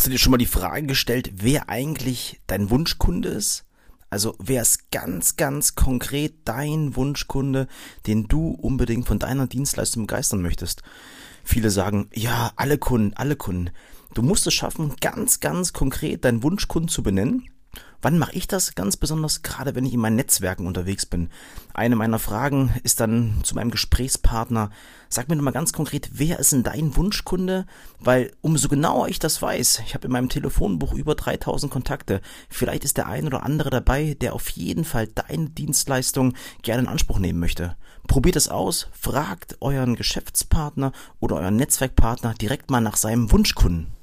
Hast du dir schon mal die Frage gestellt, wer eigentlich dein Wunschkunde ist? Also wer ist ganz, ganz konkret dein Wunschkunde, den du unbedingt von deiner Dienstleistung begeistern möchtest? Viele sagen, ja, alle Kunden, alle Kunden. Du musst es schaffen, ganz, ganz konkret deinen Wunschkunden zu benennen Wann mache ich das ganz besonders? Gerade wenn ich in meinen Netzwerken unterwegs bin. Eine meiner Fragen ist dann zu meinem Gesprächspartner, sag mir doch mal ganz konkret, wer ist denn dein Wunschkunde? Weil umso genauer ich das weiß, ich habe in meinem Telefonbuch über 3000 Kontakte, vielleicht ist der ein oder andere dabei, der auf jeden Fall deine Dienstleistung gerne in Anspruch nehmen möchte. Probiert es aus, fragt euren Geschäftspartner oder euren Netzwerkpartner direkt mal nach seinem Wunschkunden.